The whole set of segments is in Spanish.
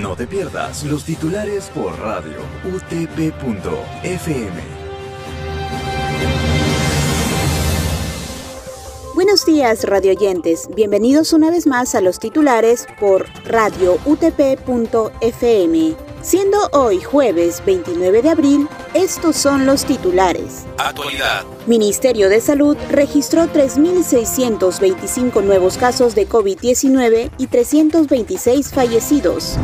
No te pierdas los titulares por radio utp.fm. Buenos días, radioyentes. Bienvenidos una vez más a los titulares por radio utp.fm. Siendo hoy jueves 29 de abril, estos son los titulares. Actualidad. Ministerio de Salud registró 3.625 nuevos casos de COVID-19 y 326 fallecidos.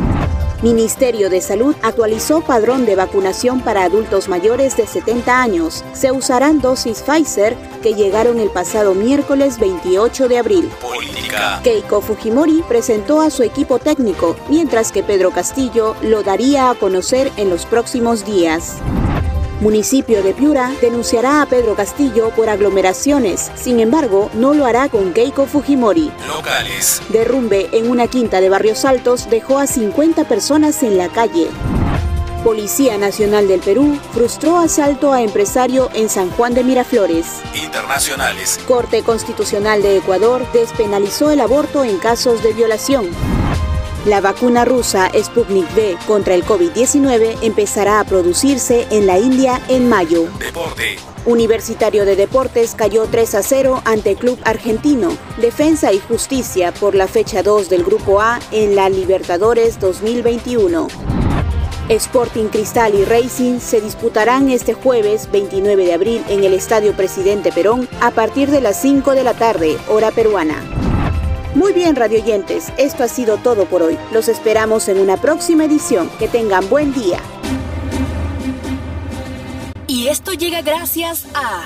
Ministerio de Salud actualizó padrón de vacunación para adultos mayores de 70 años. Se usarán dosis Pfizer que llegaron el pasado miércoles 28 de abril. Política. Keiko Fujimori presentó a su equipo técnico, mientras que Pedro Castillo lo daría a conocer en los próximos días. Municipio de Piura denunciará a Pedro Castillo por aglomeraciones, sin embargo, no lo hará con Keiko Fujimori. Locales. Derrumbe en una quinta de Barrios Altos dejó a 50 personas en la calle. Policía Nacional del Perú frustró asalto a empresario en San Juan de Miraflores. Internacionales. Corte Constitucional de Ecuador despenalizó el aborto en casos de violación. La vacuna rusa Sputnik V contra el COVID-19 empezará a producirse en la India en mayo. Deporte. Universitario de Deportes cayó 3 a 0 ante Club Argentino. Defensa y Justicia por la fecha 2 del Grupo A en la Libertadores 2021. Sporting Cristal y Racing se disputarán este jueves 29 de abril en el Estadio Presidente Perón a partir de las 5 de la tarde, hora peruana. Muy bien, radioyentes, esto ha sido todo por hoy. Los esperamos en una próxima edición. Que tengan buen día. Y esto llega gracias a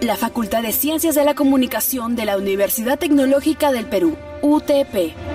la Facultad de Ciencias de la Comunicación de la Universidad Tecnológica del Perú, UTP.